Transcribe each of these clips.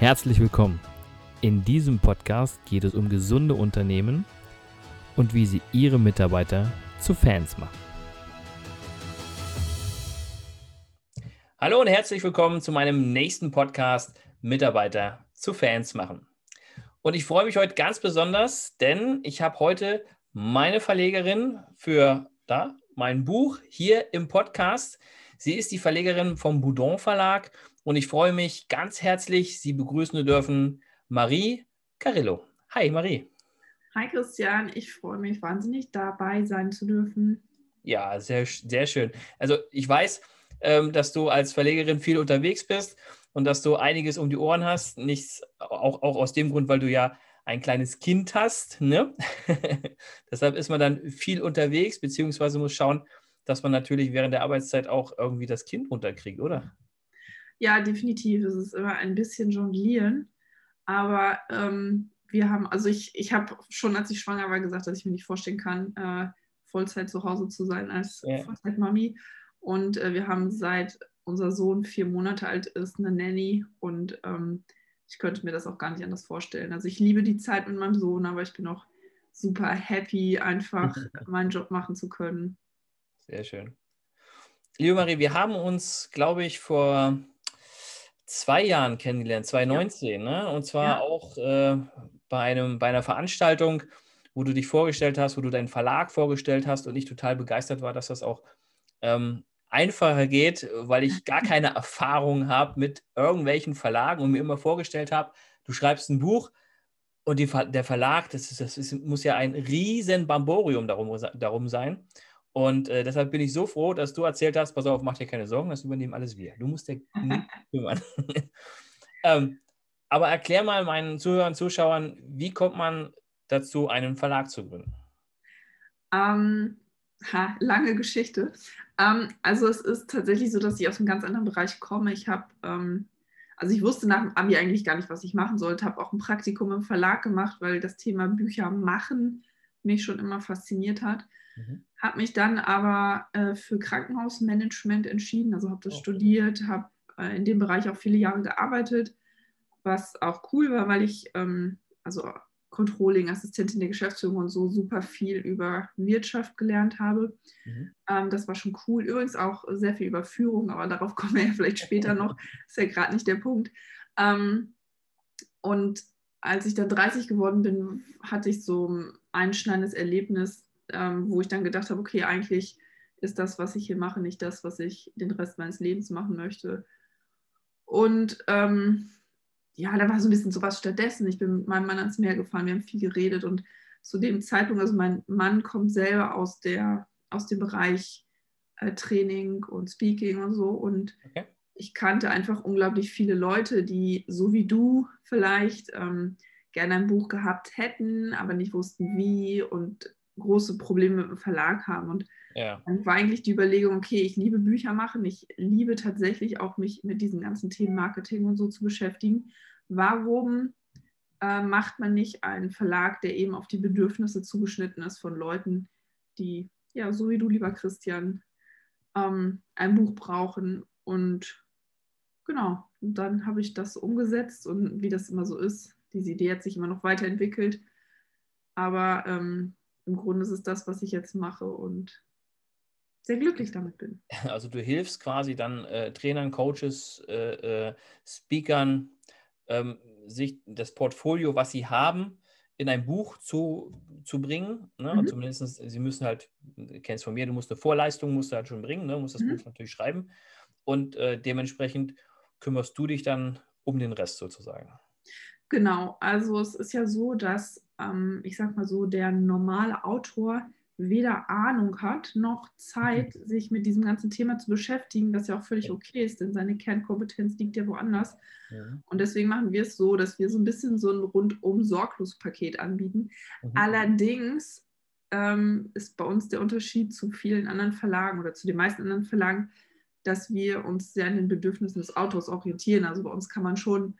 Herzlich willkommen. In diesem Podcast geht es um gesunde Unternehmen und wie sie ihre Mitarbeiter zu Fans machen. Hallo und herzlich willkommen zu meinem nächsten Podcast Mitarbeiter zu Fans machen. Und ich freue mich heute ganz besonders, denn ich habe heute meine Verlegerin für da mein Buch hier im Podcast. Sie ist die Verlegerin vom Boudon Verlag und ich freue mich ganz herzlich, Sie begrüßen zu dürfen, Marie Carillo. Hi, Marie. Hi, Christian. Ich freue mich wahnsinnig, dabei sein zu dürfen. Ja, sehr, sehr schön. Also, ich weiß, ähm, dass du als Verlegerin viel unterwegs bist und dass du einiges um die Ohren hast. Nichts, auch, auch aus dem Grund, weil du ja ein kleines Kind hast. Ne? Deshalb ist man dann viel unterwegs, beziehungsweise muss schauen, dass man natürlich während der Arbeitszeit auch irgendwie das Kind unterkriegt, oder? Ja, definitiv. Es ist immer ein bisschen jonglieren. Aber ähm, wir haben, also ich, ich habe schon, als ich schwanger war, gesagt, dass ich mir nicht vorstellen kann, äh, Vollzeit zu Hause zu sein als ja. Vollzeit-Mami. Und äh, wir haben seit unser Sohn vier Monate alt ist, eine Nanny und ähm, ich könnte mir das auch gar nicht anders vorstellen. Also ich liebe die Zeit mit meinem Sohn, aber ich bin auch super happy, einfach meinen Job machen zu können. Sehr schön. Liebe Marie, wir haben uns, glaube ich, vor zwei Jahren kennengelernt, 2019, ja. ne? Und zwar ja. auch äh, bei, einem, bei einer Veranstaltung, wo du dich vorgestellt hast, wo du deinen Verlag vorgestellt hast und ich total begeistert war, dass das auch ähm, einfacher geht, weil ich gar keine Erfahrung habe mit irgendwelchen Verlagen und mir immer vorgestellt habe, du schreibst ein Buch und die, der Verlag, das, ist, das ist, muss ja ein riesen Bamborium darum, darum sein. Und äh, deshalb bin ich so froh, dass du erzählt hast, pass auf, mach dir keine Sorgen, das übernehmen alles wir. Du musst dir nicht kümmern. ähm, aber erklär mal meinen Zuhörern, Zuschauern, wie kommt man dazu, einen Verlag zu gründen? Ähm, ha, lange Geschichte. Ähm, also es ist tatsächlich so, dass ich aus einem ganz anderen Bereich komme. Ich habe, ähm, also ich wusste nach dem Abi eigentlich gar nicht, was ich machen sollte, habe auch ein Praktikum im Verlag gemacht, weil das Thema Bücher machen mich schon immer fasziniert hat. Mhm. Habe mich dann aber äh, für Krankenhausmanagement entschieden, also habe das okay. studiert, habe äh, in dem Bereich auch viele Jahre gearbeitet, was auch cool war, weil ich, ähm, also Controlling, Assistentin der Geschäftsführung und so super viel über Wirtschaft gelernt habe. Mhm. Ähm, das war schon cool. Übrigens auch sehr viel über Führung, aber darauf kommen wir ja vielleicht später noch. Ist ja gerade nicht der Punkt. Ähm, und als ich dann 30 geworden bin, hatte ich so ein einschneidendes Erlebnis, ähm, wo ich dann gedacht habe, okay, eigentlich ist das, was ich hier mache, nicht das, was ich den Rest meines Lebens machen möchte. Und ähm, ja, da war so ein bisschen sowas stattdessen. Ich bin mit meinem Mann ans Meer gefahren, wir haben viel geredet und zu dem Zeitpunkt, also mein Mann kommt selber aus, der, aus dem Bereich äh, Training und Speaking und so und okay. ich kannte einfach unglaublich viele Leute, die so wie du vielleicht ähm, gerne ein Buch gehabt hätten, aber nicht wussten wie und große Probleme mit dem Verlag haben. Und ja. dann war eigentlich die Überlegung, okay, ich liebe Bücher machen, ich liebe tatsächlich auch mich mit diesen ganzen Themen Marketing und so zu beschäftigen. Warum äh, macht man nicht einen Verlag, der eben auf die Bedürfnisse zugeschnitten ist von Leuten, die, ja, so wie du, lieber Christian, ähm, ein Buch brauchen und genau, und dann habe ich das umgesetzt und wie das immer so ist, diese Idee hat sich immer noch weiterentwickelt, aber ähm, im Grunde ist es das, was ich jetzt mache und sehr glücklich damit bin. Also du hilfst quasi dann äh, Trainern, Coaches, äh, äh, Speakern, ähm, sich das Portfolio, was sie haben, in ein Buch zu, zu bringen. Ne? Mhm. Zumindest, sie müssen halt, du kennst von mir, du musst eine Vorleistung, musst du halt schon bringen, ne? musst das mhm. Buch natürlich schreiben. Und äh, dementsprechend kümmerst du dich dann um den Rest sozusagen. Genau, also es ist ja so, dass ähm, ich sag mal so, der normale Autor weder Ahnung hat noch Zeit, mhm. sich mit diesem ganzen Thema zu beschäftigen, was ja auch völlig okay ist, denn seine Kernkompetenz liegt ja woanders. Ja. Und deswegen machen wir es so, dass wir so ein bisschen so ein rundum sorglos Paket anbieten. Mhm. Allerdings ähm, ist bei uns der Unterschied zu vielen anderen Verlagen oder zu den meisten anderen Verlagen, dass wir uns sehr an den Bedürfnissen des Autors orientieren. Also bei uns kann man schon,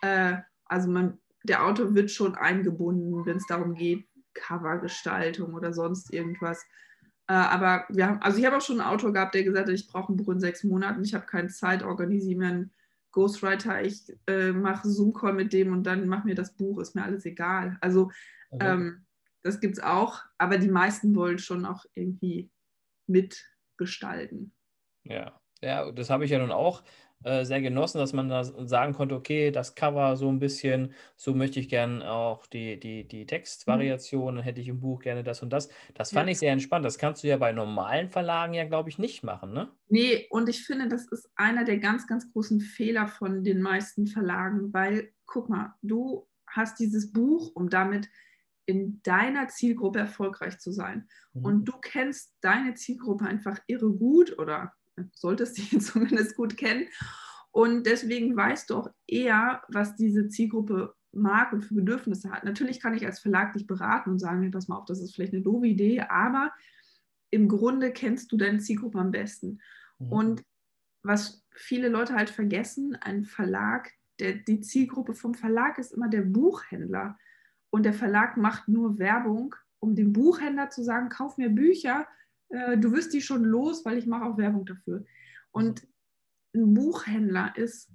äh, also man der Autor wird schon eingebunden, wenn es darum geht, Covergestaltung oder sonst irgendwas. Äh, aber wir haben, also ich habe auch schon einen Autor gehabt, der gesagt hat, ich brauche ein Buch in sechs Monaten, ich habe keine Zeit, organisiere mir einen Ghostwriter, ich äh, mache Zoom-Call mit dem und dann mach mir das Buch, ist mir alles egal. Also okay. ähm, das gibt es auch, aber die meisten wollen schon auch irgendwie mitgestalten. Ja, ja, das habe ich ja nun auch äh, sehr genossen, dass man da sagen konnte, okay, das Cover so ein bisschen, so möchte ich gerne auch die, die, die Textvariation, dann hätte ich im Buch gerne das und das. Das fand ja. ich sehr entspannt. Das kannst du ja bei normalen Verlagen ja, glaube ich, nicht machen, ne? Nee, und ich finde, das ist einer der ganz, ganz großen Fehler von den meisten Verlagen, weil, guck mal, du hast dieses Buch, um damit in deiner Zielgruppe erfolgreich zu sein. Mhm. Und du kennst deine Zielgruppe einfach irre gut oder solltest sie zumindest gut kennen. Und deswegen weißt du auch eher, was diese Zielgruppe mag und für Bedürfnisse hat. Natürlich kann ich als Verlag dich beraten und sagen, pass mal auf, das ist vielleicht eine doofe Idee, aber im Grunde kennst du deine Zielgruppe am besten. Mhm. Und was viele Leute halt vergessen, ein Verlag, der, die Zielgruppe vom Verlag ist immer der Buchhändler. Und der Verlag macht nur Werbung, um dem Buchhändler zu sagen, kauf mir Bücher, äh, du wirst die schon los, weil ich mache auch Werbung dafür. Und ein Buchhändler ist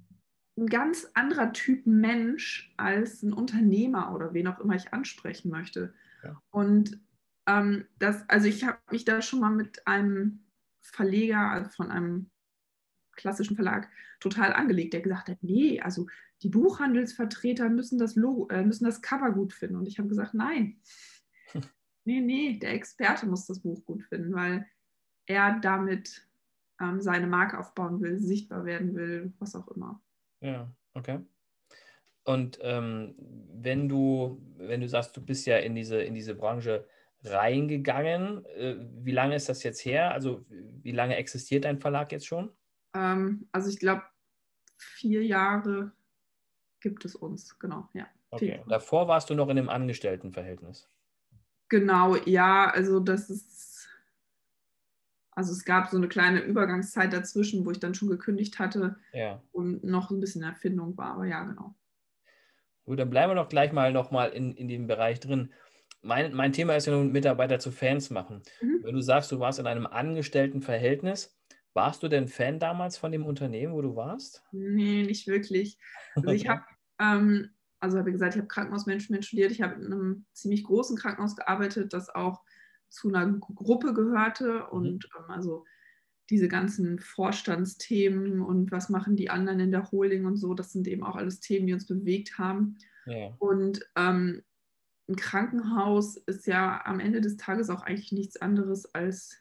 ein ganz anderer Typ Mensch als ein Unternehmer oder wen auch immer ich ansprechen möchte. Ja. Und ähm, das, also ich habe mich da schon mal mit einem Verleger also von einem klassischen Verlag total angelegt, der gesagt hat, nee, also die Buchhandelsvertreter müssen das Logo, äh, müssen das Cover gut finden. Und ich habe gesagt, nein, nee, nee, der Experte muss das Buch gut finden, weil er damit ähm, seine Marke aufbauen will, sichtbar werden will, was auch immer. Ja, okay. Und ähm, wenn du, wenn du sagst, du bist ja in diese, in diese Branche reingegangen, äh, wie lange ist das jetzt her? Also wie lange existiert dein Verlag jetzt schon? Ähm, also ich glaube, vier Jahre gibt es uns, genau, ja. Okay, davor warst du noch in einem Angestelltenverhältnis. Genau, ja, also das ist, also es gab so eine kleine Übergangszeit dazwischen, wo ich dann schon gekündigt hatte ja. und noch ein bisschen Erfindung war, aber ja, genau. Gut, dann bleiben wir doch gleich mal nochmal in, in dem Bereich drin. Mein, mein Thema ist ja nun, Mitarbeiter zu Fans machen. Mhm. Wenn du sagst, du warst in einem Angestelltenverhältnis, warst du denn Fan damals von dem Unternehmen, wo du warst? Nee, nicht wirklich. Also ich habe ähm, also habe ich gesagt, ich habe Krankenhausmanagement studiert, ich habe in einem ziemlich großen Krankenhaus gearbeitet, das auch zu einer Gruppe gehörte mhm. und ähm, also diese ganzen Vorstandsthemen und was machen die anderen in der Holding und so, das sind eben auch alles Themen, die uns bewegt haben. Ja. Und ähm, ein Krankenhaus ist ja am Ende des Tages auch eigentlich nichts anderes als,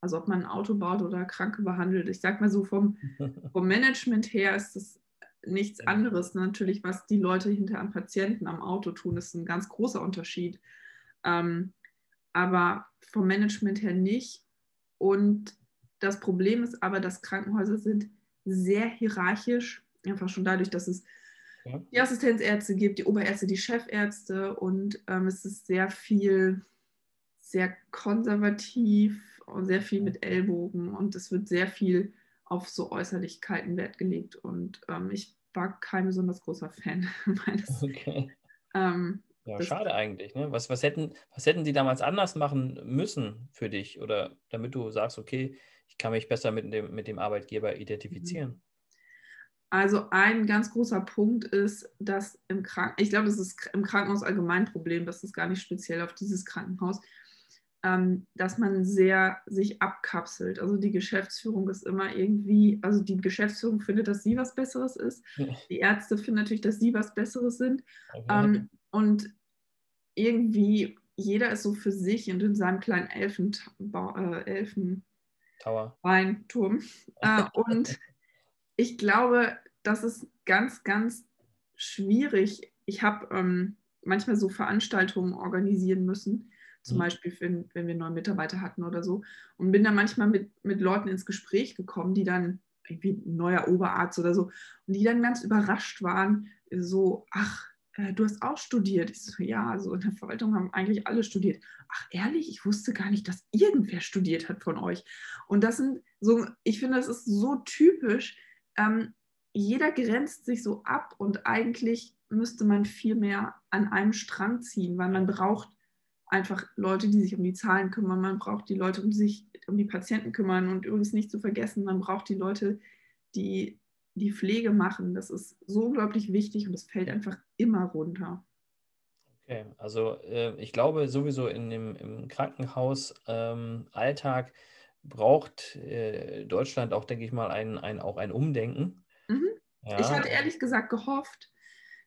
also ob man ein Auto baut oder Kranke behandelt. Ich sage mal so, vom, vom Management her ist das nichts anderes. Natürlich, was die Leute hinter am Patienten am Auto tun, ist ein ganz großer Unterschied. Ähm, aber vom Management her nicht. Und das Problem ist aber, dass Krankenhäuser sind sehr hierarchisch, einfach schon dadurch, dass es ja. die Assistenzärzte gibt, die Oberärzte, die Chefärzte und ähm, es ist sehr viel, sehr konservativ und sehr viel mit Ellbogen und es wird sehr viel auf so Äußerlichkeiten Wert gelegt und ähm, ich war kein besonders großer Fan meines. Okay. Ähm, ja, schade eigentlich. Ne? Was, was, hätten, was hätten die damals anders machen müssen für dich oder damit du sagst, okay, ich kann mich besser mit dem, mit dem Arbeitgeber identifizieren? Mhm. Also ein ganz großer Punkt ist, dass im Krankenhaus, ich glaube, das ist im Krankenhaus allgemein ein Problem, das ist gar nicht speziell auf dieses Krankenhaus, dass man sehr sich abkapselt. Also die Geschäftsführung ist immer irgendwie, also die Geschäftsführung findet, dass sie was Besseres ist. Die Ärzte finden natürlich, dass sie was Besseres sind. Okay. Ähm, und irgendwie jeder ist so für sich und in seinem kleinen Elfen, äh, Elfen Weinturm. äh, und ich glaube, das ist ganz, ganz schwierig. Ich habe ähm, manchmal so Veranstaltungen organisieren müssen, zum mhm. Beispiel, wenn, wenn wir neue Mitarbeiter hatten oder so. Und bin dann manchmal mit, mit Leuten ins Gespräch gekommen, die dann, irgendwie ein neuer Oberarzt oder so, und die dann ganz überrascht waren, so, ach, äh, du hast auch studiert. Ich so, ja, also in der Verwaltung haben eigentlich alle studiert. Ach, ehrlich, ich wusste gar nicht, dass irgendwer studiert hat von euch. Und das sind so, ich finde, das ist so typisch. Ähm, jeder grenzt sich so ab und eigentlich müsste man viel mehr an einem Strang ziehen, weil man braucht einfach Leute, die sich um die Zahlen kümmern. Man braucht die Leute, um sich um die Patienten kümmern und übrigens nicht zu vergessen, man braucht die Leute, die die Pflege machen, das ist so unglaublich wichtig und es fällt einfach immer runter. Okay, also äh, ich glaube sowieso in dem, im Krankenhausalltag ähm, braucht äh, Deutschland auch, denke ich mal, ein, ein, auch ein Umdenken. Mhm. Ja. Ich hatte ehrlich gesagt gehofft,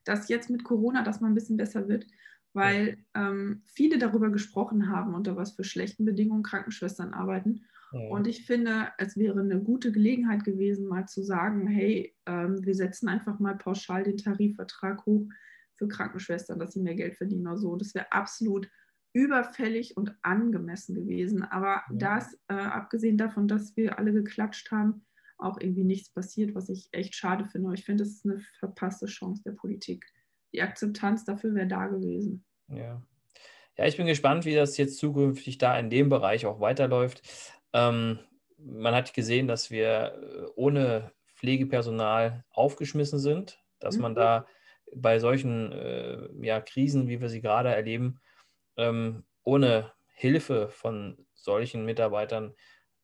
dass jetzt mit Corona das mal ein bisschen besser wird, weil ähm, viele darüber gesprochen haben, unter was für schlechten Bedingungen Krankenschwestern arbeiten. Ja. Und ich finde, es wäre eine gute Gelegenheit gewesen, mal zu sagen, hey, ähm, wir setzen einfach mal pauschal den Tarifvertrag hoch für Krankenschwestern, dass sie mehr Geld verdienen oder so. Das wäre absolut überfällig und angemessen gewesen. Aber ja. das, äh, abgesehen davon, dass wir alle geklatscht haben, auch irgendwie nichts passiert, was ich echt schade finde. Ich finde, das ist eine verpasste Chance der Politik. Die Akzeptanz dafür wäre da gewesen. Ja. Ja, ich bin gespannt, wie das jetzt zukünftig da in dem Bereich auch weiterläuft. Ähm, man hat gesehen, dass wir äh, ohne Pflegepersonal aufgeschmissen sind, dass mhm. man da bei solchen äh, ja, Krisen, wie wir sie gerade erleben, ähm, ohne Hilfe von solchen Mitarbeitern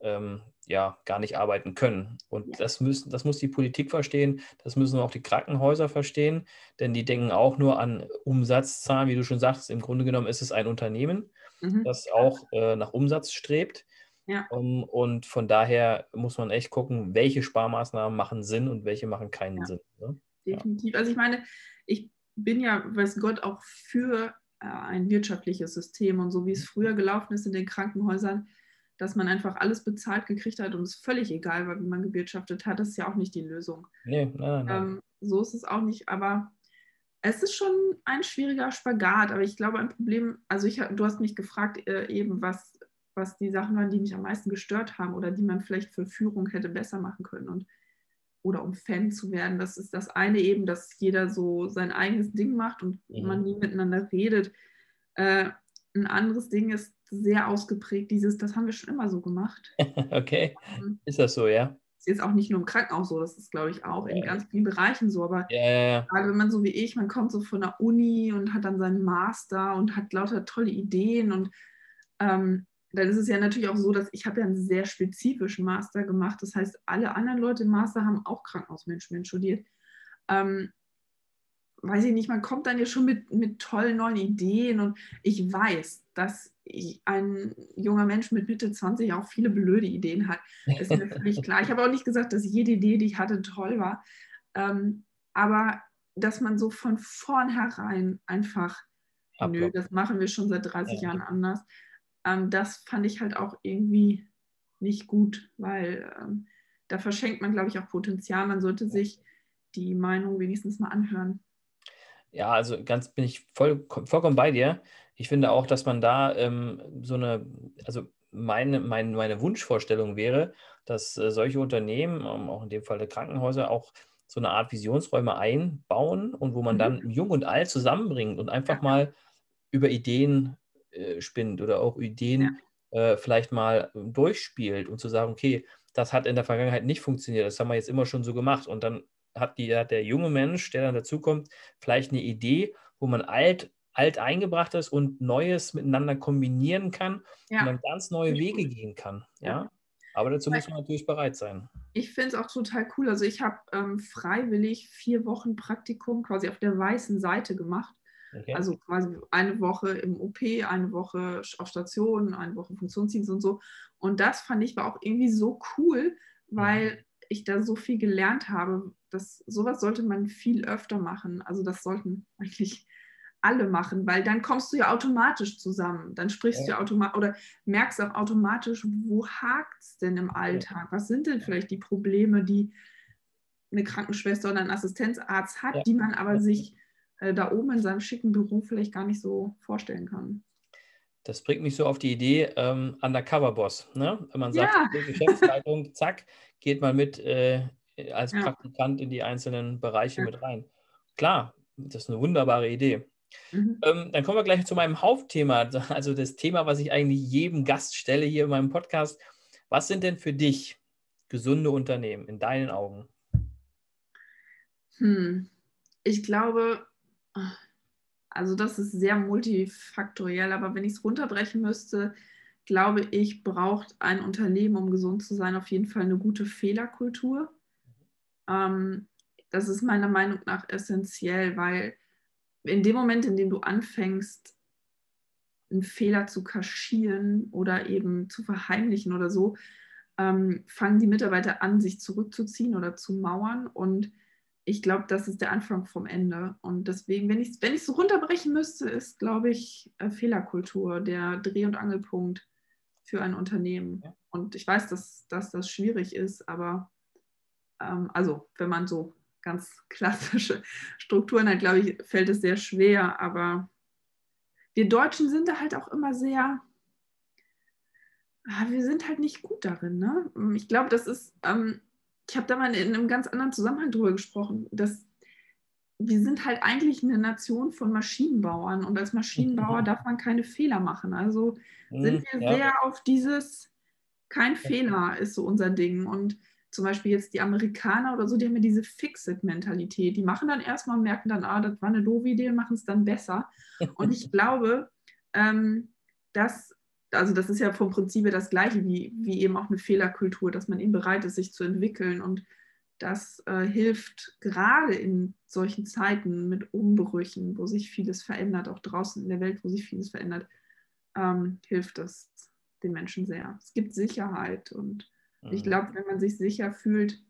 ähm, ja gar nicht arbeiten können. Und das, müssen, das muss die Politik verstehen, das müssen auch die Krankenhäuser verstehen, denn die denken auch nur an Umsatzzahlen, wie du schon sagst. Im Grunde genommen ist es ein Unternehmen, mhm. das auch äh, nach Umsatz strebt. Ja. Um, und von daher muss man echt gucken, welche Sparmaßnahmen machen Sinn und welche machen keinen ja. Sinn. Ne? Definitiv. Also ich meine, ich bin ja, weiß Gott, auch für äh, ein wirtschaftliches System und so wie es mhm. früher gelaufen ist in den Krankenhäusern, dass man einfach alles bezahlt gekriegt hat und es völlig egal war, wie man gewirtschaftet hat, das ist ja auch nicht die Lösung. Nee, nein, nein. Ähm, so ist es auch nicht, aber es ist schon ein schwieriger Spagat, aber ich glaube, ein Problem, also ich, du hast mich gefragt äh, eben, was, was die Sachen waren, die mich am meisten gestört haben oder die man vielleicht für Führung hätte besser machen können. Und oder um Fan zu werden. Das ist das eine eben, dass jeder so sein eigenes Ding macht und mhm. man nie miteinander redet. Äh, ein anderes Ding ist sehr ausgeprägt, dieses, das haben wir schon immer so gemacht. okay, ähm, ist das so, ja? Ist jetzt auch nicht nur im Krankenhaus so, das ist, glaube ich, auch ja. in ganz vielen Bereichen so. Aber ja, ja, gerade wenn man so wie ich, man kommt so von der Uni und hat dann seinen Master und hat lauter tolle Ideen und ähm, dann ist es ja natürlich auch so, dass ich habe ja einen sehr spezifischen Master gemacht. Das heißt, alle anderen Leute im Master haben auch Krankenhausmanagement studiert. Ähm, weiß ich nicht, man kommt dann ja schon mit, mit tollen neuen Ideen und ich weiß, dass ein junger Mensch mit Mitte 20 auch viele blöde Ideen hat. Ist mir völlig klar. Ich habe auch nicht gesagt, dass jede Idee, die ich hatte, toll war. Ähm, aber dass man so von vornherein einfach, nö, das machen wir schon seit 30 ja. Jahren anders, ähm, das fand ich halt auch irgendwie nicht gut, weil ähm, da verschenkt man, glaube ich, auch Potenzial. Man sollte sich die Meinung wenigstens mal anhören. Ja, also ganz bin ich voll, vollkommen bei dir. Ich finde auch, dass man da ähm, so eine, also meine, meine, meine Wunschvorstellung wäre, dass äh, solche Unternehmen, ähm, auch in dem Fall der Krankenhäuser, auch so eine Art Visionsräume einbauen und wo man mhm. dann Jung und Alt zusammenbringt und einfach mal über Ideen äh, spinnt oder auch Ideen ja. äh, vielleicht mal durchspielt und zu sagen, okay, das hat in der Vergangenheit nicht funktioniert, das haben wir jetzt immer schon so gemacht und dann hat, die, hat der junge Mensch, der dann dazukommt, vielleicht eine Idee, wo man alt, alt eingebracht ist und Neues miteinander kombinieren kann ja. und dann ganz neue Wege gehen kann. Ja. Aber dazu muss man natürlich bereit sein. Ich finde es auch total cool. Also ich habe ähm, freiwillig vier Wochen Praktikum quasi auf der weißen Seite gemacht. Okay. Also quasi eine Woche im OP, eine Woche auf Station, eine Woche Funktionsdienst und so. Und das fand ich war auch irgendwie so cool, weil mhm. Ich da so viel gelernt habe. dass sowas sollte man viel öfter machen. Also das sollten eigentlich alle machen, weil dann kommst du ja automatisch zusammen. Dann sprichst ja. du ja automatisch oder merkst auch automatisch, wo hakt es denn im Alltag? Was sind denn vielleicht die Probleme, die eine Krankenschwester oder ein Assistenzarzt hat, ja. die man aber sich äh, da oben in seinem schicken Büro vielleicht gar nicht so vorstellen kann. Das bringt mich so auf die Idee ähm, Undercover-Boss. Ne? Wenn man sagt, ja. Geschäftsleitung, zack, geht man mit äh, als ja. Praktikant in die einzelnen Bereiche ja. mit rein. Klar, das ist eine wunderbare Idee. Mhm. Ähm, dann kommen wir gleich zu meinem Hauptthema, also das Thema, was ich eigentlich jedem Gast stelle hier in meinem Podcast. Was sind denn für dich gesunde Unternehmen in deinen Augen? Hm. Ich glaube, also das ist sehr multifaktoriell, aber wenn ich es runterbrechen müsste, glaube ich, braucht ein Unternehmen, um gesund zu sein, auf jeden Fall eine gute Fehlerkultur. Ähm, das ist meiner Meinung nach essentiell, weil in dem Moment, in dem du anfängst, einen Fehler zu kaschieren oder eben zu verheimlichen oder so, ähm, fangen die Mitarbeiter an, sich zurückzuziehen oder zu mauern. Und ich glaube, das ist der Anfang vom Ende. Und deswegen, wenn ich es wenn so runterbrechen müsste, ist, glaube ich, äh, Fehlerkultur der Dreh- und Angelpunkt für ein Unternehmen. Und ich weiß, dass, dass das schwierig ist, aber ähm, also wenn man so ganz klassische Strukturen hat, glaube ich, fällt es sehr schwer. Aber wir Deutschen sind da halt auch immer sehr, ah, wir sind halt nicht gut darin. Ne? Ich glaube, das ist, ähm, ich habe da mal in einem ganz anderen Zusammenhang drüber gesprochen, dass wir sind halt eigentlich eine Nation von Maschinenbauern und als Maschinenbauer darf man keine Fehler machen. Also sind wir ja. sehr auf dieses, kein Fehler ist so unser Ding. Und zum Beispiel jetzt die Amerikaner oder so, die haben ja diese Fix-it-Mentalität. Die machen dann erstmal und merken dann, ah, das war eine doofe Idee machen es dann besser. Und ich glaube, ähm, dass also das ist ja vom Prinzip das Gleiche wie, wie eben auch eine Fehlerkultur, dass man eben bereit ist, sich zu entwickeln. Und das äh, hilft gerade in solchen Zeiten mit Umbrüchen, wo sich vieles verändert, auch draußen in der Welt, wo sich vieles verändert, ähm, hilft das den Menschen sehr. Es gibt Sicherheit und mhm. ich glaube, wenn man sich sicher fühlt,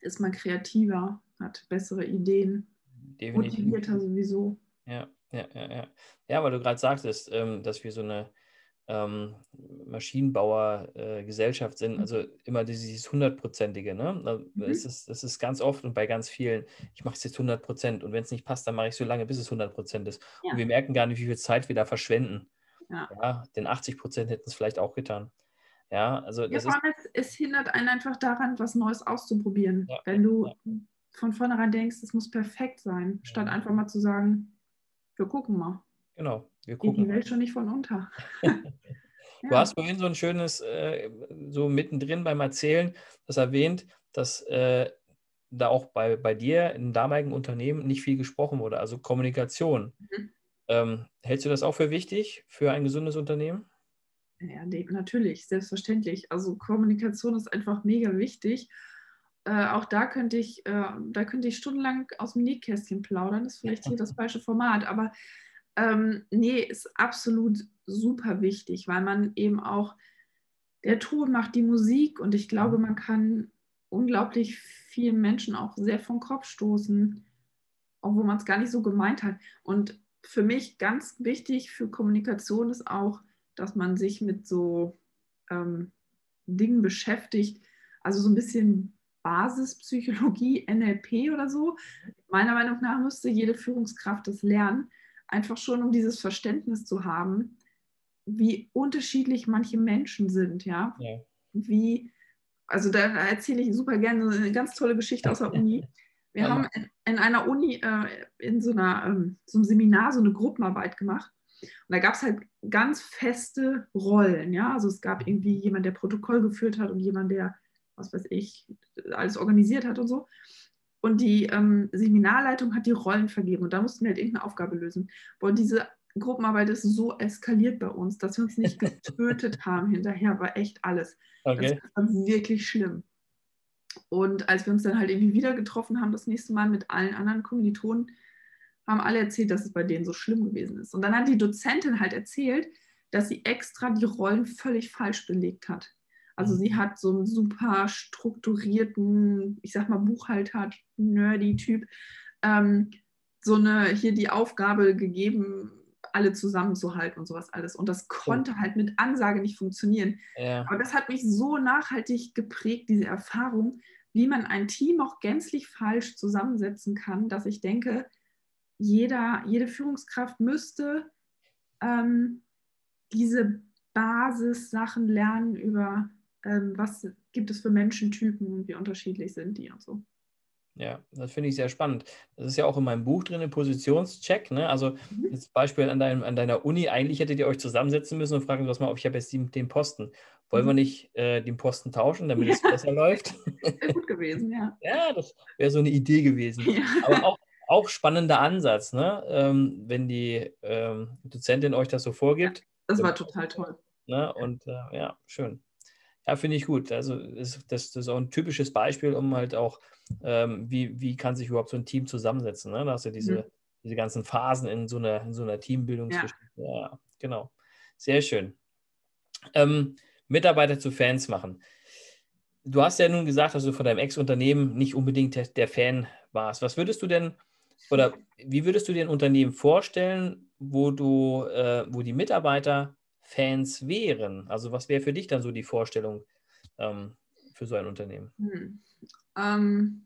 ist man kreativer, hat bessere Ideen, Definitiv. motivierter sowieso. Ja, ja, ja, ja. Ja, weil du gerade sagtest, ähm, dass wir so eine ähm, Maschinenbauer-Gesellschaft äh, sind, mhm. also immer dieses hundertprozentige. Ne? Mhm. Das, ist, das ist ganz oft und bei ganz vielen, ich mache es jetzt 100 Prozent und wenn es nicht passt, dann mache ich so lange, bis es 100 Prozent ist. Ja. Und wir merken gar nicht, wie viel Zeit wir da verschwenden. Ja. ja denn 80 Prozent hätten es vielleicht auch getan. Ja, also das ja, ist, es, es, hindert einen einfach daran, was Neues auszuprobieren. Ja, wenn du von vornherein denkst, es muss perfekt sein, statt einfach mal zu sagen, wir gucken mal. Genau, wir gucken. Geht die Welt schon nicht von unter. Du ja. hast vorhin so ein schönes, äh, so mittendrin beim Erzählen, das erwähnt, dass äh, da auch bei, bei dir im damaligen Unternehmen nicht viel gesprochen wurde, also Kommunikation. Mhm. Ähm, hältst du das auch für wichtig für ein gesundes Unternehmen? Ja, natürlich, selbstverständlich. Also Kommunikation ist einfach mega wichtig. Äh, auch da könnte ich, äh, da könnte ich stundenlang aus dem Nähkästchen plaudern. Das ist vielleicht hier das falsche Format, aber ähm, nee, ist absolut super wichtig, weil man eben auch, der Ton macht die Musik und ich glaube, man kann unglaublich vielen Menschen auch sehr vom Kopf stoßen, obwohl man es gar nicht so gemeint hat. Und für mich ganz wichtig für Kommunikation ist auch, dass man sich mit so ähm, Dingen beschäftigt, also so ein bisschen Basispsychologie, NLP oder so. Meiner Meinung nach müsste jede Führungskraft das lernen, einfach schon um dieses Verständnis zu haben, wie unterschiedlich manche Menschen sind, ja. ja. Wie, also da erzähle ich super gerne eine ganz tolle Geschichte aus der Uni. Wir ja. haben in, in, einer Uni äh, in so, einer, ähm, so einem Seminar so eine Gruppenarbeit gemacht. Und da gab es halt ganz feste Rollen, ja. Also es gab irgendwie jemand, der Protokoll geführt hat und jemand, der, was weiß ich, alles organisiert hat und so. Und die ähm, Seminarleitung hat die Rollen vergeben und da mussten wir halt irgendeine Aufgabe lösen. Boah, diese Gruppenarbeit ist so eskaliert bei uns, dass wir uns nicht getötet haben hinterher, war echt alles. Okay. Das war wirklich schlimm. Und als wir uns dann halt irgendwie wieder getroffen haben, das nächste Mal mit allen anderen Kommilitonen, haben alle erzählt, dass es bei denen so schlimm gewesen ist. Und dann hat die Dozentin halt erzählt, dass sie extra die Rollen völlig falsch belegt hat. Also sie mhm. hat so einen super strukturierten, ich sag mal Buchhalter, nerdy Typ, ähm, so eine hier die Aufgabe gegeben, alle zusammenzuhalten und sowas alles. Und das konnte oh. halt mit Ansage nicht funktionieren. Ja. Aber das hat mich so nachhaltig geprägt, diese Erfahrung, wie man ein Team auch gänzlich falsch zusammensetzen kann, dass ich denke, jeder, jede Führungskraft müsste ähm, diese Basissachen lernen über was gibt es für Menschentypen und wie unterschiedlich sind die und so. Ja, das finde ich sehr spannend. Das ist ja auch in meinem Buch drin, Positionscheck. Ne? Also mhm. jetzt Beispiel an, deinem, an deiner Uni, eigentlich hättet ihr euch zusammensetzen müssen und fragen, was mal, ob ich habe jetzt den, Posten. Wollen mhm. wir nicht äh, den Posten tauschen, damit ja. es besser läuft? Wäre gut gewesen, ja. ja, das wäre so eine Idee gewesen. Ja. Aber auch, auch spannender Ansatz, ne? Ähm, wenn die ähm, Dozentin euch das so vorgibt. Ja, das war total toll. Ne? Und äh, ja, schön. Ja, finde ich gut. Also das, das, ist auch ein typisches Beispiel, um halt auch, ähm, wie, wie kann sich überhaupt so ein Team zusammensetzen. Ne? Da hast du diese, mhm. diese ganzen Phasen in so einer, in so einer Teambildungsgeschichte. Ja. ja. genau. Sehr schön. Ähm, Mitarbeiter zu Fans machen. Du hast ja nun gesagt, dass du von deinem Ex-Unternehmen nicht unbedingt der, der Fan warst. Was würdest du denn oder wie würdest du dir ein Unternehmen vorstellen, wo du, äh, wo die Mitarbeiter Fans wären? Also was wäre für dich dann so die Vorstellung ähm, für so ein Unternehmen? Hm. Ähm,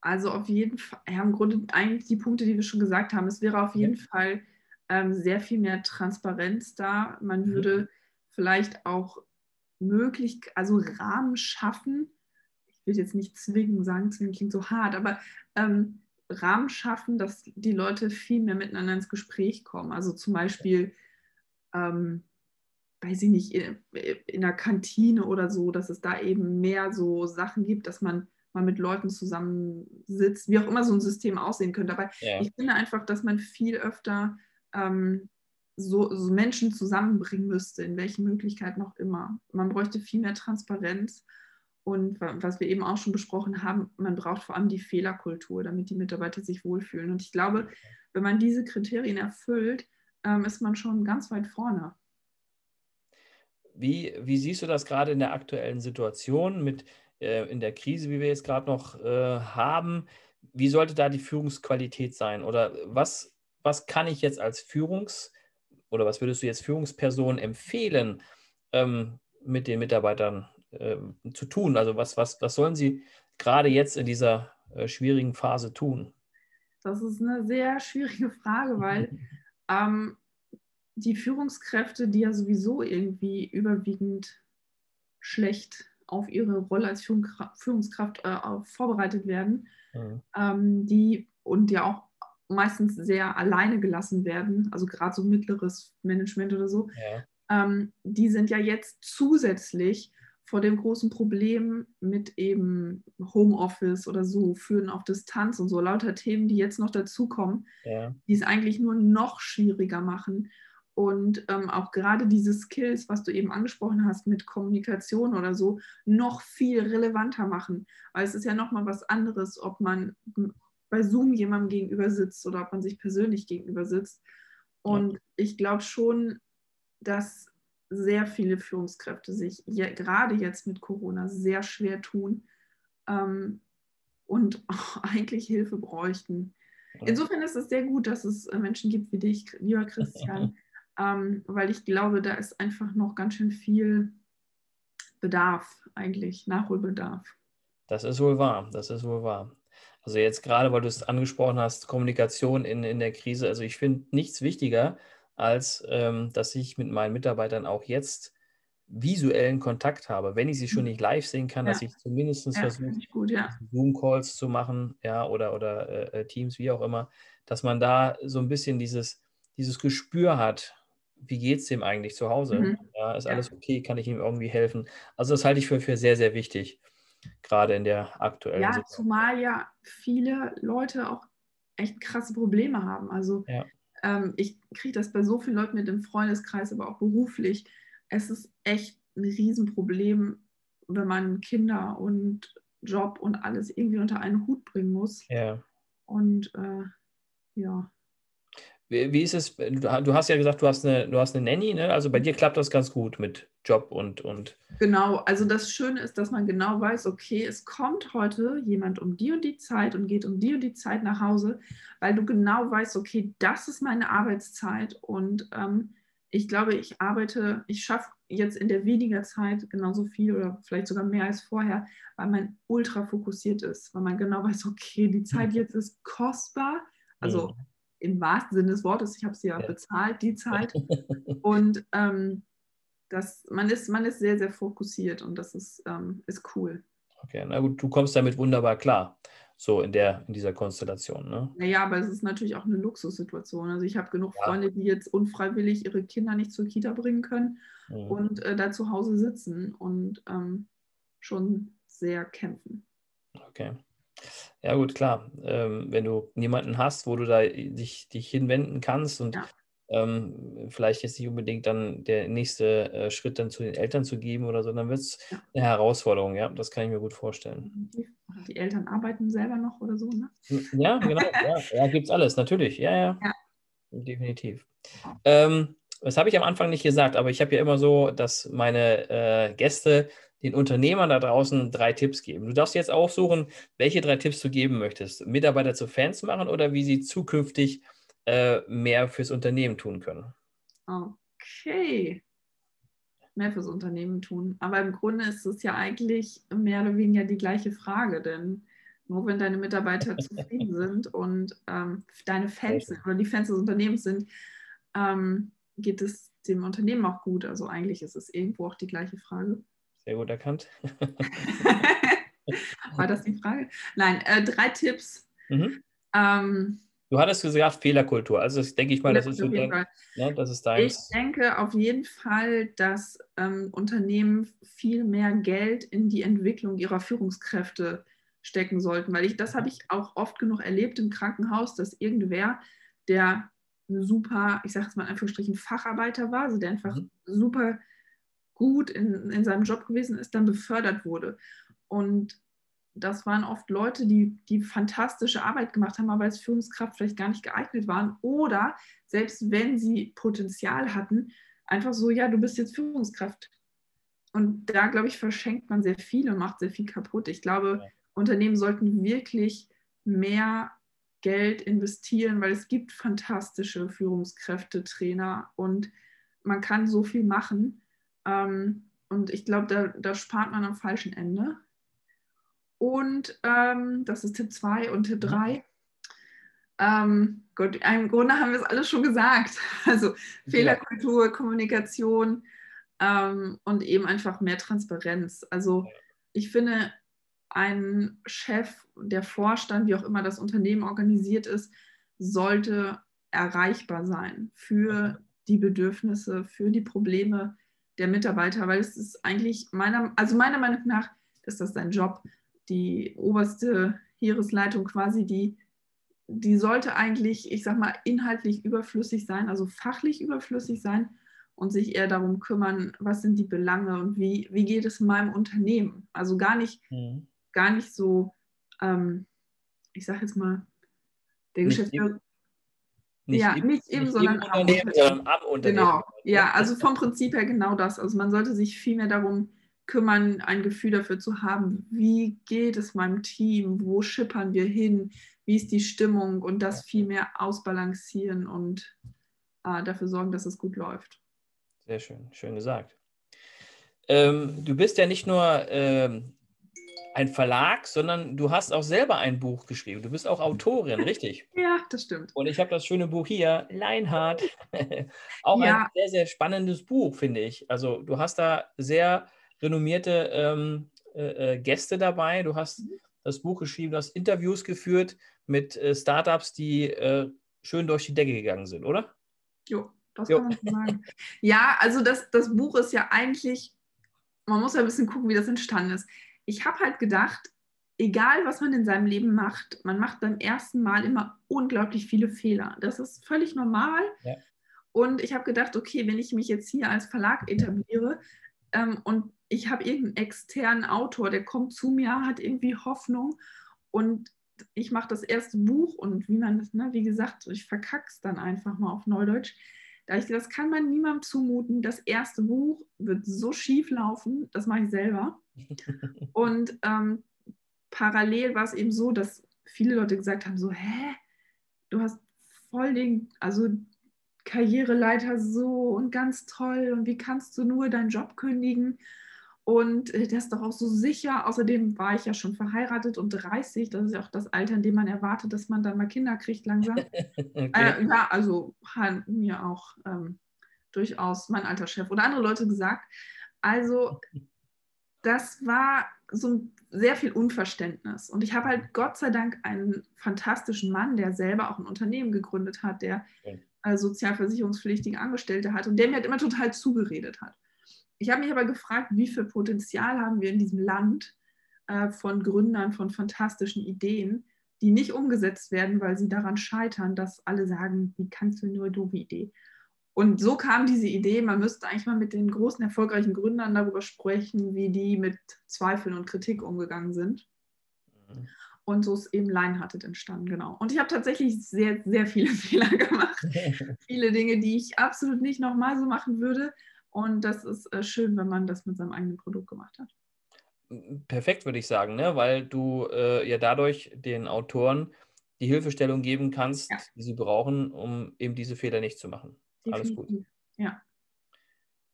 also auf jeden Fall, ja, im Grunde eigentlich die Punkte, die wir schon gesagt haben. Es wäre auf jeden ja. Fall ähm, sehr viel mehr Transparenz da. Man mhm. würde vielleicht auch möglich, also Rahmen schaffen. Ich will jetzt nicht zwingen, sagen, zwingen klingt so hart, aber ähm, Rahmen schaffen, dass die Leute viel mehr miteinander ins Gespräch kommen. Also zum Beispiel, ähm, weiß ich nicht, in, in der Kantine oder so, dass es da eben mehr so Sachen gibt, dass man mal mit Leuten zusammensitzt, wie auch immer so ein System aussehen könnte. Aber ja. ich finde einfach, dass man viel öfter ähm, so, so, Menschen zusammenbringen müsste, in welchen Möglichkeiten auch immer. Man bräuchte viel mehr Transparenz und was wir eben auch schon besprochen haben, man braucht vor allem die Fehlerkultur, damit die Mitarbeiter sich wohlfühlen. Und ich glaube, wenn man diese Kriterien erfüllt, ähm, ist man schon ganz weit vorne. Wie, wie siehst du das gerade in der aktuellen Situation mit äh, in der Krise, wie wir jetzt gerade noch äh, haben? Wie sollte da die Führungsqualität sein? Oder was, was kann ich jetzt als Führungs- oder was würdest du jetzt Führungspersonen empfehlen, ähm, mit den Mitarbeitern äh, zu tun? Also was, was, was sollen sie gerade jetzt in dieser äh, schwierigen Phase tun? Das ist eine sehr schwierige Frage, weil ähm, die Führungskräfte, die ja sowieso irgendwie überwiegend schlecht auf ihre Rolle als Führungskraft äh, vorbereitet werden, mhm. ähm, die und ja auch meistens sehr alleine gelassen werden, also gerade so mittleres Management oder so, ja. ähm, die sind ja jetzt zusätzlich vor dem großen Problem mit eben Homeoffice oder so, Führen auf Distanz und so, lauter Themen, die jetzt noch dazukommen, ja. die es eigentlich nur noch schwieriger machen. Und ähm, auch gerade diese Skills, was du eben angesprochen hast mit Kommunikation oder so, noch viel relevanter machen. Weil es ist ja nochmal was anderes, ob man bei Zoom jemandem gegenüber sitzt oder ob man sich persönlich gegenüber sitzt. Und ja. ich glaube schon, dass sehr viele Führungskräfte sich je, gerade jetzt mit Corona sehr schwer tun ähm, und eigentlich Hilfe bräuchten. Insofern ist es sehr gut, dass es äh, Menschen gibt wie dich, lieber Christian, ähm, weil ich glaube, da ist einfach noch ganz schön viel Bedarf, eigentlich, Nachholbedarf. Das ist wohl wahr, das ist wohl wahr. Also jetzt gerade, weil du es angesprochen hast, Kommunikation in, in der Krise, also ich finde nichts wichtiger, als ähm, dass ich mit meinen Mitarbeitern auch jetzt visuellen Kontakt habe. Wenn ich sie schon mhm. nicht live sehen kann, ja. dass ich zumindest ja, versuche, ja. Zoom-Calls zu machen, ja, oder, oder äh, äh, Teams, wie auch immer, dass man da so ein bisschen dieses, dieses Gespür hat, wie geht es dem eigentlich zu Hause? Mhm. Ja, ist alles okay? Kann ich ihm irgendwie helfen? Also das halte ich für, für sehr, sehr wichtig, gerade in der aktuellen ja, Situation. zumal ja viele Leute auch echt krasse Probleme haben. Also ja ähm, ich kriege das bei so vielen Leuten mit im Freundeskreis, aber auch beruflich. Es ist echt ein Riesenproblem, wenn man Kinder und Job und alles irgendwie unter einen Hut bringen muss. Ja. Und äh, ja. Wie, wie, ist es? Du hast ja gesagt, du hast eine, du hast eine Nanny, ne? Also bei dir klappt das ganz gut mit Job und, und. Genau, also das Schöne ist, dass man genau weiß, okay, es kommt heute jemand um die und die Zeit und geht um die und die Zeit nach Hause, weil du genau weißt, okay, das ist meine Arbeitszeit und ähm, ich glaube, ich arbeite, ich schaffe jetzt in der weniger Zeit genauso viel oder vielleicht sogar mehr als vorher, weil man ultra fokussiert ist, weil man genau weiß, okay, die Zeit jetzt ist kostbar, also mhm. Im wahrsten Sinne des Wortes, ich habe sie ja, ja, bezahlt, die Zeit und ähm, das, man, ist, man ist sehr, sehr fokussiert und das ist, ähm, ist cool. Okay, na gut, du kommst damit wunderbar klar, so in, der, in dieser Konstellation. Ne? Naja, aber es ist natürlich auch eine Luxussituation. Also ich habe genug ja. Freunde, die jetzt unfreiwillig ihre Kinder nicht zur Kita bringen können mhm. und äh, da zu Hause sitzen und ähm, schon sehr kämpfen. Okay. Ja, gut, klar. Ähm, wenn du niemanden hast, wo du da dich, dich hinwenden kannst und ja ähm, vielleicht jetzt nicht unbedingt dann der nächste äh, Schritt dann zu den Eltern zu geben oder so, dann wird es ja. eine Herausforderung, ja, das kann ich mir gut vorstellen. Die Eltern arbeiten selber noch oder so, ne? Ja, genau, ja, ja gibt es alles, natürlich, ja, ja, ja. definitiv. Ähm, das habe ich am Anfang nicht gesagt, aber ich habe ja immer so, dass meine äh, Gäste den Unternehmern da draußen drei Tipps geben. Du darfst jetzt aussuchen, welche drei Tipps du geben möchtest. Mitarbeiter zu Fans machen oder wie sie zukünftig äh, mehr fürs Unternehmen tun können. Okay. Mehr fürs Unternehmen tun. Aber im Grunde ist es ja eigentlich mehr oder weniger die gleiche Frage, denn nur wenn deine Mitarbeiter zufrieden sind und ähm, deine Fans sind, oder die Fans des Unternehmens sind, ähm, geht es dem Unternehmen auch gut. Also eigentlich ist es irgendwo auch die gleiche Frage. Sehr gut erkannt. War das die Frage? Nein, äh, drei Tipps. Mhm. Ähm, Du hattest gesagt Fehlerkultur. Also das denke ich mal, das ist, so dein, ne, das ist deins. Ich denke auf jeden Fall, dass ähm, Unternehmen viel mehr Geld in die Entwicklung ihrer Führungskräfte stecken sollten, weil ich das habe ich auch oft genug erlebt im Krankenhaus, dass irgendwer, der super, ich sage jetzt mal in Anführungsstrichen, Facharbeiter war, also der einfach mhm. super gut in, in seinem Job gewesen ist, dann befördert wurde. Und das waren oft Leute, die, die fantastische Arbeit gemacht haben, aber als Führungskraft vielleicht gar nicht geeignet waren. Oder selbst wenn sie Potenzial hatten, einfach so, ja, du bist jetzt Führungskraft. Und da, glaube ich, verschenkt man sehr viel und macht sehr viel kaputt. Ich glaube, ja. Unternehmen sollten wirklich mehr Geld investieren, weil es gibt fantastische Führungskräfte, Trainer und man kann so viel machen. Ähm, und ich glaube, da, da spart man am falschen Ende. Und ähm, das ist Tipp 2 und Tipp 3. Ähm, gut, im Grunde haben wir es alles schon gesagt. Also Fehlerkultur, Kommunikation ähm, und eben einfach mehr Transparenz. Also ich finde, ein Chef, der Vorstand, wie auch immer das Unternehmen organisiert ist, sollte erreichbar sein für die Bedürfnisse, für die Probleme der Mitarbeiter, weil es ist eigentlich meiner, also meiner Meinung nach ist das sein Job, die oberste Heeresleitung quasi, die, die sollte eigentlich, ich sag mal, inhaltlich überflüssig sein, also fachlich überflüssig sein und sich eher darum kümmern, was sind die Belange und wie, wie geht es meinem Unternehmen. Also gar nicht, mhm. Gar nicht so, ähm, ich sag jetzt mal, der Geschäftsführer. Nicht ja, im, nicht im, nicht sondern, im am Unternehmen, sondern am Unternehmen. Genau, ja, also vom Prinzip her genau das. Also man sollte sich viel mehr darum kümmern, ein Gefühl dafür zu haben, wie geht es meinem Team, wo schippern wir hin, wie ist die Stimmung und das viel mehr ausbalancieren und äh, dafür sorgen, dass es gut läuft. Sehr schön, schön gesagt. Ähm, du bist ja nicht nur ähm, ein Verlag, sondern du hast auch selber ein Buch geschrieben. Du bist auch Autorin, richtig? ja, das stimmt. Und ich habe das schöne Buch hier, Leinhardt. auch ja. ein sehr, sehr spannendes Buch, finde ich. Also du hast da sehr renommierte ähm, äh, äh, Gäste dabei. Du hast mhm. das Buch geschrieben, du hast Interviews geführt mit äh, Startups, die äh, schön durch die Decke gegangen sind, oder? Jo, das jo. kann man sagen. ja, also das, das Buch ist ja eigentlich, man muss ja ein bisschen gucken, wie das entstanden ist. Ich habe halt gedacht, egal was man in seinem Leben macht, man macht beim ersten Mal immer unglaublich viele Fehler. Das ist völlig normal. Ja. Und ich habe gedacht, okay, wenn ich mich jetzt hier als Verlag etabliere ähm, und ich habe irgendeinen externen Autor, der kommt zu mir, hat irgendwie Hoffnung und ich mache das erste Buch und wie man das, ne, wie gesagt, ich verkack's dann einfach mal auf Neudeutsch. Da ich das kann man niemandem zumuten. Das erste Buch wird so schief laufen, das mache ich selber. Und ähm, parallel war es eben so, dass viele Leute gesagt haben: so, hä, du hast voll den, also Karriereleiter so und ganz toll und wie kannst du nur deinen Job kündigen? Und äh, der ist doch auch so sicher. Außerdem war ich ja schon verheiratet und 30. Das ist ja auch das Alter, in dem man erwartet, dass man dann mal Kinder kriegt langsam. okay. äh, ja, also hat mir auch ähm, durchaus mein alter Chef oder andere Leute gesagt. Also das war so sehr viel Unverständnis. Und ich habe halt Gott sei Dank einen fantastischen Mann, der selber auch ein Unternehmen gegründet hat, der äh, sozialversicherungspflichtige Angestellte hat und der mir halt immer total zugeredet hat. Ich habe mich aber gefragt, wie viel Potenzial haben wir in diesem Land äh, von Gründern von fantastischen Ideen, die nicht umgesetzt werden, weil sie daran scheitern, dass alle sagen, wie kannst du nur eine doofe Idee. Und so kam diese Idee, man müsste eigentlich mal mit den großen, erfolgreichen Gründern darüber sprechen, wie die mit Zweifeln und Kritik umgegangen sind. Mhm. Und so ist eben Lionhearted entstanden, genau. Und ich habe tatsächlich sehr, sehr viele Fehler gemacht. viele Dinge, die ich absolut nicht nochmal so machen würde. Und das ist äh, schön, wenn man das mit seinem eigenen Produkt gemacht hat. Perfekt, würde ich sagen, ne? weil du äh, ja dadurch den Autoren die Hilfestellung geben kannst, ja. die sie brauchen, um eben diese Fehler nicht zu machen. Alles gut. Ja.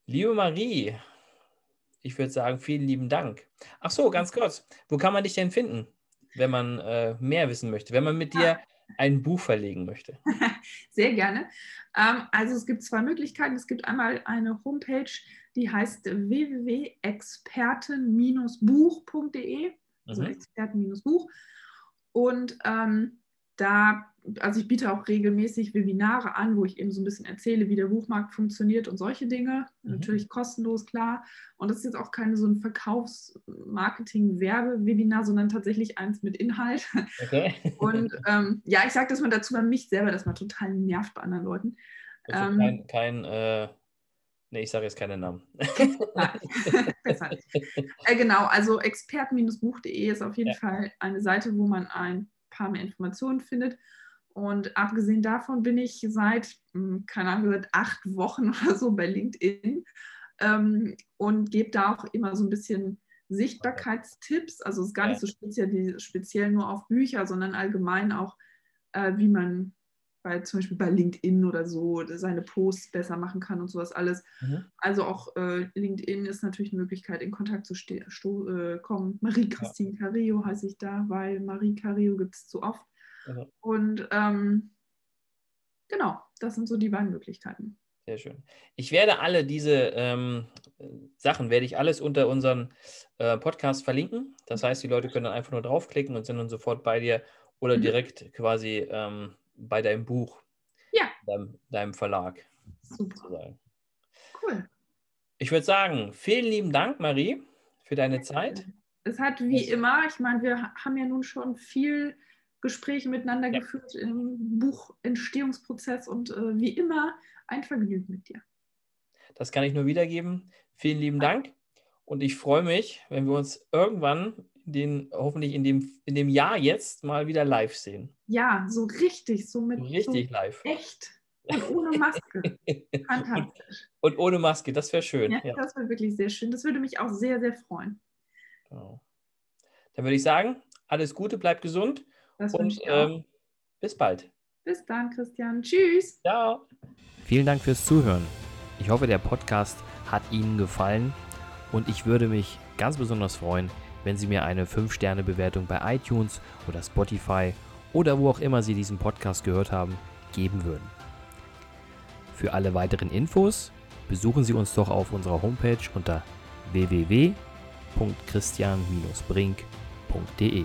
Liebe Marie, ich würde sagen, vielen lieben Dank. Ach so, ganz kurz. Wo kann man dich denn finden, wenn man äh, mehr wissen möchte, wenn man mit dir ein Buch verlegen möchte? Sehr gerne. Ähm, also es gibt zwei Möglichkeiten. Es gibt einmal eine Homepage, die heißt www.experten-buch.de, also mhm. Experten-Buch. Und ähm, da, also ich biete auch regelmäßig Webinare an, wo ich eben so ein bisschen erzähle, wie der Buchmarkt funktioniert und solche Dinge. Mhm. Natürlich kostenlos, klar. Und das ist jetzt auch keine so ein Verkaufs-Marketing-Werbe-Webinar, sondern tatsächlich eins mit Inhalt. Okay. Und ähm, ja, ich sage das mal dazu, weil mich selber das mal total nervt bei anderen Leuten. Also ähm, kein, kein äh, nee, ich sage jetzt keine Namen. Nein, besser nicht. Äh, genau, also expert-buch.de ist auf jeden ja. Fall eine Seite, wo man ein paar mehr Informationen findet. Und abgesehen davon bin ich seit, hm, keine Ahnung, seit acht Wochen oder so bei LinkedIn ähm, und gebe da auch immer so ein bisschen Sichtbarkeitstipps. Also es ist gar nicht so speziell, speziell nur auf Bücher, sondern allgemein auch, äh, wie man bei zum Beispiel bei LinkedIn oder so seine Posts besser machen kann und sowas alles. Mhm. Also auch äh, LinkedIn ist natürlich eine Möglichkeit, in Kontakt zu äh, kommen. Marie-Christine ja. Carrillo heiße ich da, weil Marie Carrillo gibt es zu oft. Mhm. Und ähm, genau, das sind so die beiden Möglichkeiten. Sehr schön. Ich werde alle diese ähm, Sachen, werde ich alles unter unseren äh, Podcast verlinken. Das heißt, die Leute können dann einfach nur draufklicken und sind dann sofort bei dir oder mhm. direkt quasi ähm, bei deinem Buch. Ja. Deinem, deinem Verlag. Super. Sozusagen. Cool. Ich würde sagen, vielen lieben Dank, Marie, für deine Zeit. Es hat wie immer, ich meine, wir haben ja nun schon viel Gespräche miteinander ja. geführt im Buchentstehungsprozess und äh, wie immer ein Vergnügen mit dir. Das kann ich nur wiedergeben. Vielen lieben Dank und ich freue mich, wenn wir uns irgendwann den hoffentlich in dem, in dem Jahr jetzt mal wieder live sehen. Ja, so richtig, so mit richtig so live. Echt. Und ohne Maske. Fantastisch. Und, und, ohne Maske, das wäre schön. Ja, ja. das wäre wirklich sehr schön. Das würde mich auch sehr, sehr freuen. Genau. Dann würde ich sagen, alles Gute, bleibt gesund und ähm, bis bald. Bis dann, Christian. Tschüss. Ciao. Vielen Dank fürs Zuhören. Ich hoffe, der Podcast hat Ihnen gefallen und ich würde mich ganz besonders freuen, wenn Sie mir eine 5-Sterne-Bewertung bei iTunes oder Spotify oder wo auch immer Sie diesen Podcast gehört haben, geben würden. Für alle weiteren Infos besuchen Sie uns doch auf unserer Homepage unter www.christian-brink.de